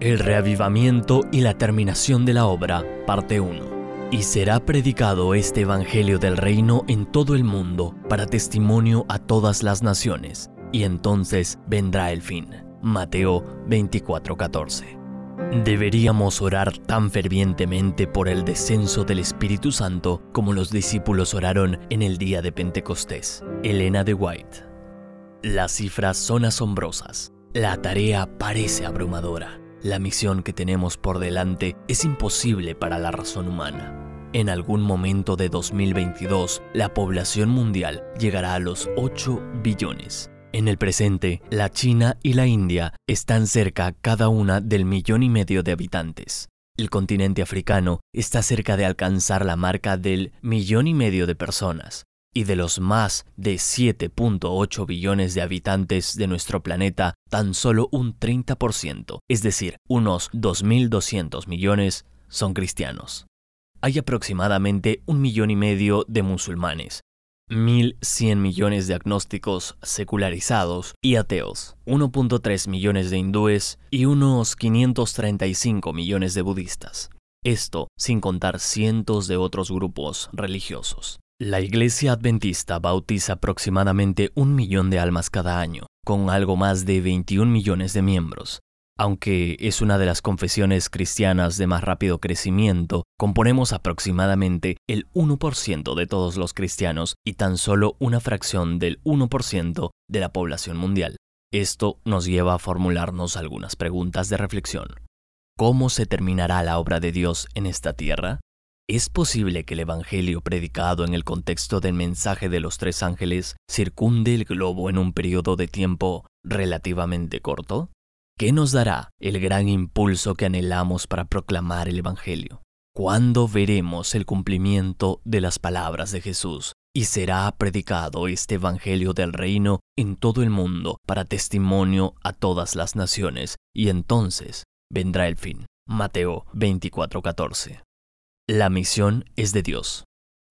El reavivamiento y la terminación de la obra, parte 1. Y será predicado este Evangelio del Reino en todo el mundo para testimonio a todas las naciones, y entonces vendrá el fin. Mateo 24:14. Deberíamos orar tan fervientemente por el descenso del Espíritu Santo como los discípulos oraron en el día de Pentecostés. Elena de White. Las cifras son asombrosas. La tarea parece abrumadora. La misión que tenemos por delante es imposible para la razón humana. En algún momento de 2022, la población mundial llegará a los 8 billones. En el presente, la China y la India están cerca cada una del millón y medio de habitantes. El continente africano está cerca de alcanzar la marca del millón y medio de personas y de los más de 7.8 billones de habitantes de nuestro planeta, tan solo un 30%, es decir, unos 2.200 millones, son cristianos. Hay aproximadamente un millón y medio de musulmanes, 1.100 millones de agnósticos secularizados y ateos, 1.3 millones de hindúes y unos 535 millones de budistas. Esto sin contar cientos de otros grupos religiosos. La Iglesia Adventista bautiza aproximadamente un millón de almas cada año, con algo más de 21 millones de miembros. Aunque es una de las confesiones cristianas de más rápido crecimiento, componemos aproximadamente el 1% de todos los cristianos y tan solo una fracción del 1% de la población mundial. Esto nos lleva a formularnos algunas preguntas de reflexión. ¿Cómo se terminará la obra de Dios en esta tierra? ¿Es posible que el Evangelio predicado en el contexto del mensaje de los tres ángeles circunde el globo en un periodo de tiempo relativamente corto? ¿Qué nos dará el gran impulso que anhelamos para proclamar el Evangelio? ¿Cuándo veremos el cumplimiento de las palabras de Jesús y será predicado este Evangelio del reino en todo el mundo para testimonio a todas las naciones y entonces vendrá el fin? Mateo 24:14 la misión es de Dios.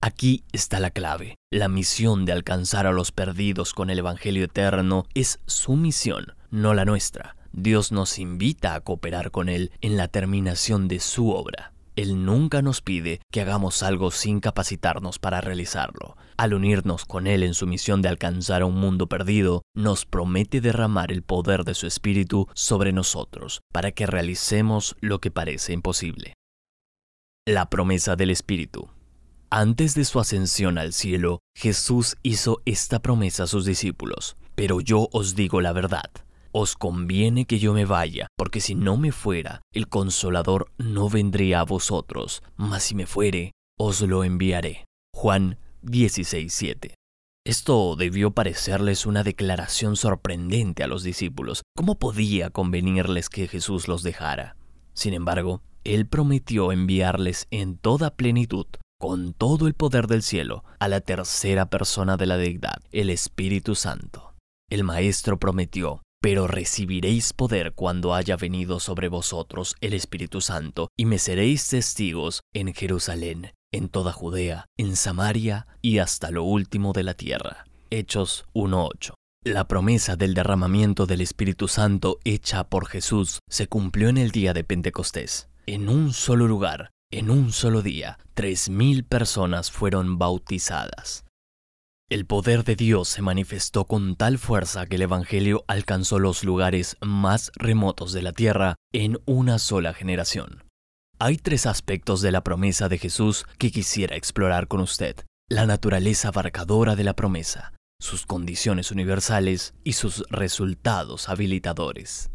Aquí está la clave. La misión de alcanzar a los perdidos con el Evangelio eterno es su misión, no la nuestra. Dios nos invita a cooperar con Él en la terminación de su obra. Él nunca nos pide que hagamos algo sin capacitarnos para realizarlo. Al unirnos con Él en su misión de alcanzar a un mundo perdido, nos promete derramar el poder de su Espíritu sobre nosotros para que realicemos lo que parece imposible. La promesa del Espíritu. Antes de su ascensión al cielo, Jesús hizo esta promesa a sus discípulos. Pero yo os digo la verdad. Os conviene que yo me vaya, porque si no me fuera, el consolador no vendría a vosotros, mas si me fuere, os lo enviaré. Juan 16:7. Esto debió parecerles una declaración sorprendente a los discípulos. ¿Cómo podía convenirles que Jesús los dejara? Sin embargo, él prometió enviarles en toda plenitud, con todo el poder del cielo, a la tercera persona de la deidad, el Espíritu Santo. El Maestro prometió, pero recibiréis poder cuando haya venido sobre vosotros el Espíritu Santo, y me seréis testigos en Jerusalén, en toda Judea, en Samaria y hasta lo último de la tierra. Hechos 1.8. La promesa del derramamiento del Espíritu Santo hecha por Jesús se cumplió en el día de Pentecostés. En un solo lugar, en un solo día, tres mil personas fueron bautizadas. El poder de Dios se manifestó con tal fuerza que el Evangelio alcanzó los lugares más remotos de la tierra en una sola generación. Hay tres aspectos de la promesa de Jesús que quisiera explorar con usted. La naturaleza abarcadora de la promesa, sus condiciones universales y sus resultados habilitadores.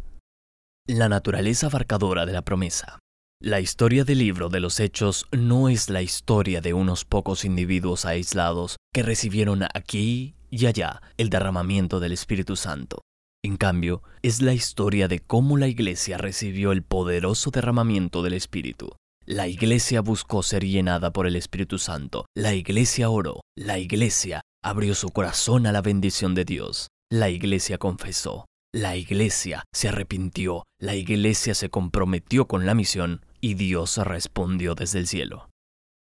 La naturaleza abarcadora de la promesa. La historia del libro de los Hechos no es la historia de unos pocos individuos aislados que recibieron aquí y allá el derramamiento del Espíritu Santo. En cambio, es la historia de cómo la iglesia recibió el poderoso derramamiento del Espíritu. La iglesia buscó ser llenada por el Espíritu Santo. La iglesia oró. La iglesia abrió su corazón a la bendición de Dios. La iglesia confesó. La iglesia se arrepintió. La iglesia se comprometió con la misión y Dios respondió desde el cielo.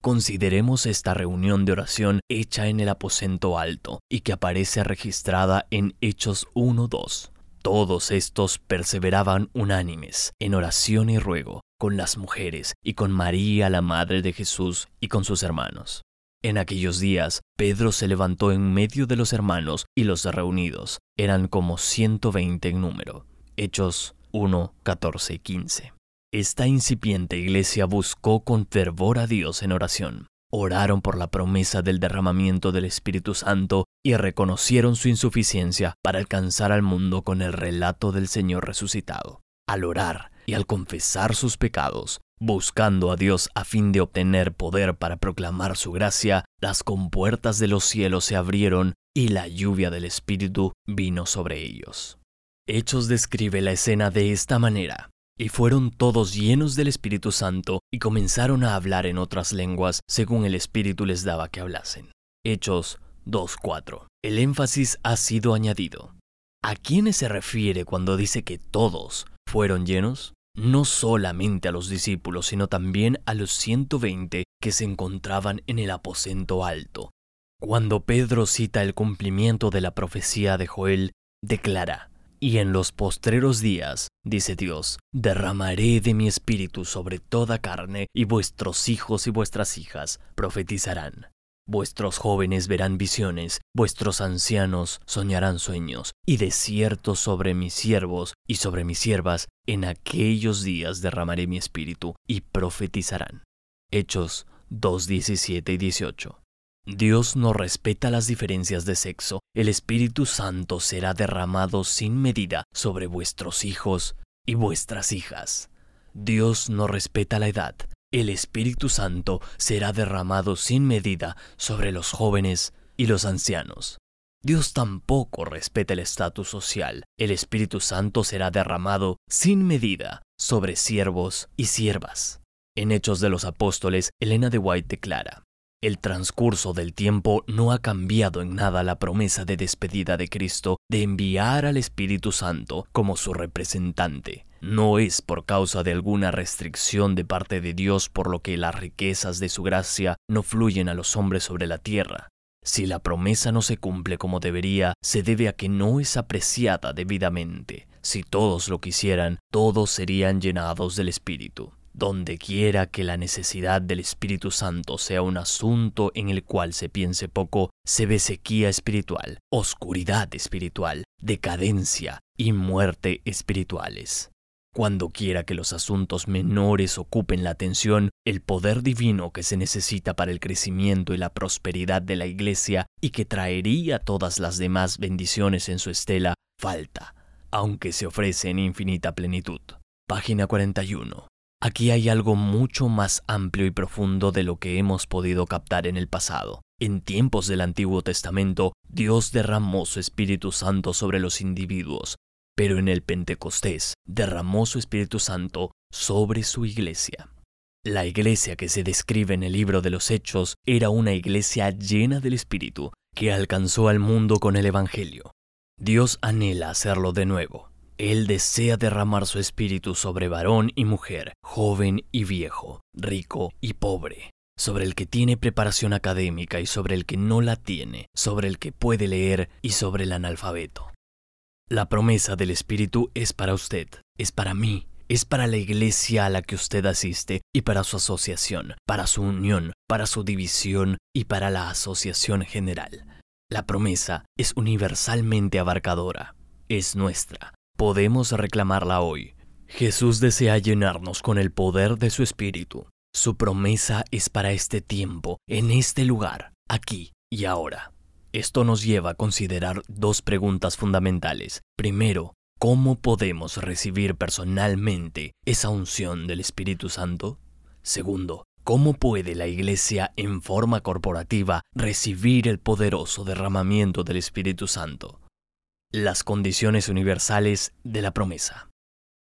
Consideremos esta reunión de oración hecha en el aposento alto y que aparece registrada en Hechos 1.2. Todos estos perseveraban unánimes en oración y ruego con las mujeres y con María, la Madre de Jesús, y con sus hermanos. En aquellos días, Pedro se levantó en medio de los hermanos y los reunidos. Eran como 120 en número. Hechos 1, 14 y 15. Esta incipiente iglesia buscó con fervor a Dios en oración. Oraron por la promesa del derramamiento del Espíritu Santo y reconocieron su insuficiencia para alcanzar al mundo con el relato del Señor resucitado. Al orar y al confesar sus pecados, Buscando a Dios a fin de obtener poder para proclamar su gracia, las compuertas de los cielos se abrieron y la lluvia del Espíritu vino sobre ellos. Hechos describe la escena de esta manera. Y fueron todos llenos del Espíritu Santo y comenzaron a hablar en otras lenguas según el Espíritu les daba que hablasen. Hechos 2.4. El énfasis ha sido añadido. ¿A quiénes se refiere cuando dice que todos fueron llenos? no solamente a los discípulos, sino también a los 120 que se encontraban en el aposento alto. Cuando Pedro cita el cumplimiento de la profecía de Joel, declara, y en los postreros días, dice Dios, derramaré de mi espíritu sobre toda carne, y vuestros hijos y vuestras hijas profetizarán. Vuestros jóvenes verán visiones, vuestros ancianos soñarán sueños, y de cierto sobre mis siervos y sobre mis siervas en aquellos días derramaré mi espíritu y profetizarán. Hechos 2, 17 y 18. Dios no respeta las diferencias de sexo. El Espíritu Santo será derramado sin medida sobre vuestros hijos y vuestras hijas. Dios no respeta la edad el Espíritu Santo será derramado sin medida sobre los jóvenes y los ancianos. Dios tampoco respeta el estatus social. El Espíritu Santo será derramado sin medida sobre siervos y siervas. En Hechos de los Apóstoles, Elena de White declara, el transcurso del tiempo no ha cambiado en nada la promesa de despedida de Cristo de enviar al Espíritu Santo como su representante. No es por causa de alguna restricción de parte de Dios por lo que las riquezas de su gracia no fluyen a los hombres sobre la tierra. Si la promesa no se cumple como debería, se debe a que no es apreciada debidamente. Si todos lo quisieran, todos serían llenados del Espíritu. Donde quiera que la necesidad del Espíritu Santo sea un asunto en el cual se piense poco, se ve sequía espiritual, oscuridad espiritual, decadencia y muerte espirituales. Cuando quiera que los asuntos menores ocupen la atención, el poder divino que se necesita para el crecimiento y la prosperidad de la Iglesia y que traería todas las demás bendiciones en su estela, falta, aunque se ofrece en infinita plenitud. Página 41. Aquí hay algo mucho más amplio y profundo de lo que hemos podido captar en el pasado. En tiempos del Antiguo Testamento, Dios derramó su Espíritu Santo sobre los individuos, pero en el Pentecostés derramó su Espíritu Santo sobre su iglesia. La iglesia que se describe en el libro de los Hechos era una iglesia llena del Espíritu que alcanzó al mundo con el Evangelio. Dios anhela hacerlo de nuevo. Él desea derramar su espíritu sobre varón y mujer, joven y viejo, rico y pobre, sobre el que tiene preparación académica y sobre el que no la tiene, sobre el que puede leer y sobre el analfabeto. La promesa del Espíritu es para usted, es para mí, es para la iglesia a la que usted asiste y para su asociación, para su unión, para su división y para la asociación general. La promesa es universalmente abarcadora, es nuestra, podemos reclamarla hoy. Jesús desea llenarnos con el poder de su Espíritu. Su promesa es para este tiempo, en este lugar, aquí y ahora. Esto nos lleva a considerar dos preguntas fundamentales. Primero, ¿cómo podemos recibir personalmente esa unción del Espíritu Santo? Segundo, ¿cómo puede la Iglesia en forma corporativa recibir el poderoso derramamiento del Espíritu Santo? Las condiciones universales de la promesa.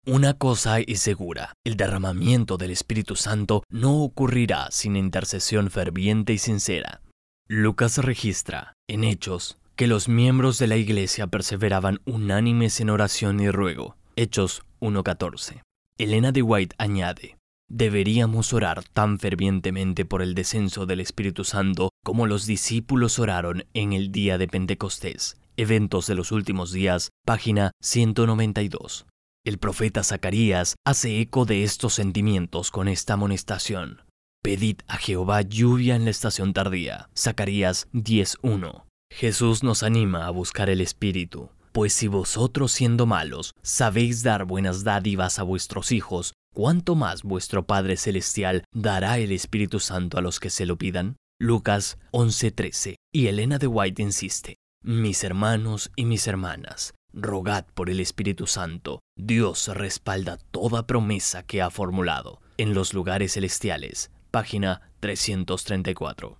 Una cosa es segura, el derramamiento del Espíritu Santo no ocurrirá sin intercesión ferviente y sincera. Lucas registra, en Hechos, que los miembros de la iglesia perseveraban unánimes en oración y ruego. Hechos 1.14. Elena de White añade, Deberíamos orar tan fervientemente por el descenso del Espíritu Santo como los discípulos oraron en el día de Pentecostés Eventos de los últimos días, página 192. El profeta Zacarías hace eco de estos sentimientos con esta amonestación. Pedid a Jehová lluvia en la estación tardía. Zacarías 10.1. Jesús nos anima a buscar el Espíritu. Pues si vosotros siendo malos sabéis dar buenas dádivas a vuestros hijos, ¿cuánto más vuestro Padre Celestial dará el Espíritu Santo a los que se lo pidan? Lucas 11:13. Y Elena de White insiste, mis hermanos y mis hermanas, rogad por el Espíritu Santo. Dios respalda toda promesa que ha formulado. En los lugares celestiales, página 334.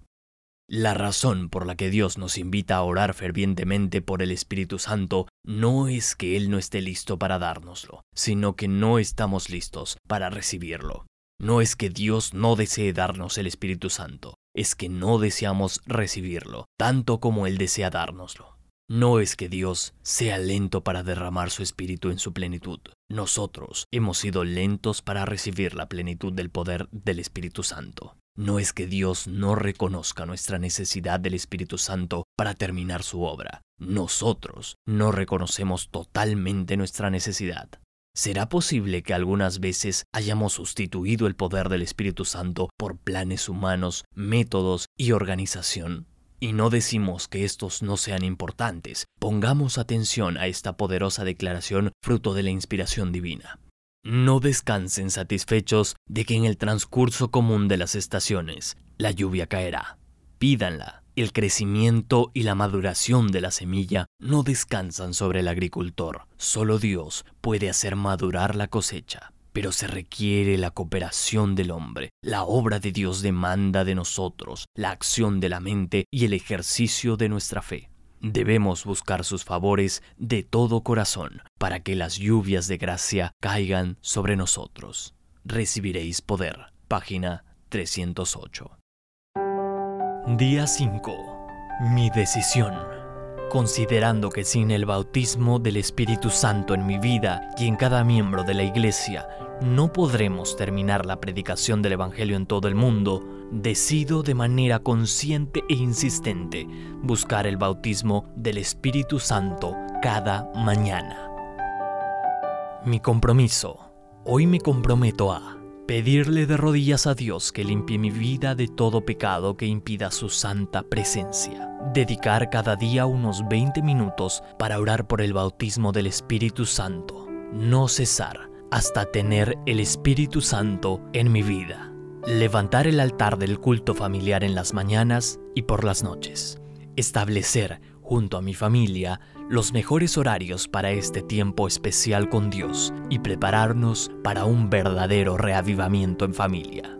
La razón por la que Dios nos invita a orar fervientemente por el Espíritu Santo no es que Él no esté listo para dárnoslo, sino que no estamos listos para recibirlo. No es que Dios no desee darnos el Espíritu Santo, es que no deseamos recibirlo, tanto como Él desea dárnoslo. No es que Dios sea lento para derramar su espíritu en su plenitud. Nosotros hemos sido lentos para recibir la plenitud del poder del Espíritu Santo. No es que Dios no reconozca nuestra necesidad del Espíritu Santo para terminar su obra. Nosotros no reconocemos totalmente nuestra necesidad. ¿Será posible que algunas veces hayamos sustituido el poder del Espíritu Santo por planes humanos, métodos y organización? Y no decimos que estos no sean importantes. Pongamos atención a esta poderosa declaración fruto de la inspiración divina. No descansen satisfechos de que en el transcurso común de las estaciones la lluvia caerá. Pídanla el crecimiento y la maduración de la semilla no descansan sobre el agricultor. Solo Dios puede hacer madurar la cosecha. Pero se requiere la cooperación del hombre. La obra de Dios demanda de nosotros la acción de la mente y el ejercicio de nuestra fe. Debemos buscar sus favores de todo corazón para que las lluvias de gracia caigan sobre nosotros. Recibiréis poder. Página 308. Día 5. Mi decisión. Considerando que sin el bautismo del Espíritu Santo en mi vida y en cada miembro de la Iglesia no podremos terminar la predicación del Evangelio en todo el mundo, decido de manera consciente e insistente buscar el bautismo del Espíritu Santo cada mañana. Mi compromiso. Hoy me comprometo a pedirle de rodillas a Dios que limpie mi vida de todo pecado que impida su santa presencia. Dedicar cada día unos 20 minutos para orar por el bautismo del Espíritu Santo. No cesar hasta tener el Espíritu Santo en mi vida. Levantar el altar del culto familiar en las mañanas y por las noches. Establecer junto a mi familia los mejores horarios para este tiempo especial con Dios y prepararnos para un verdadero reavivamiento en familia.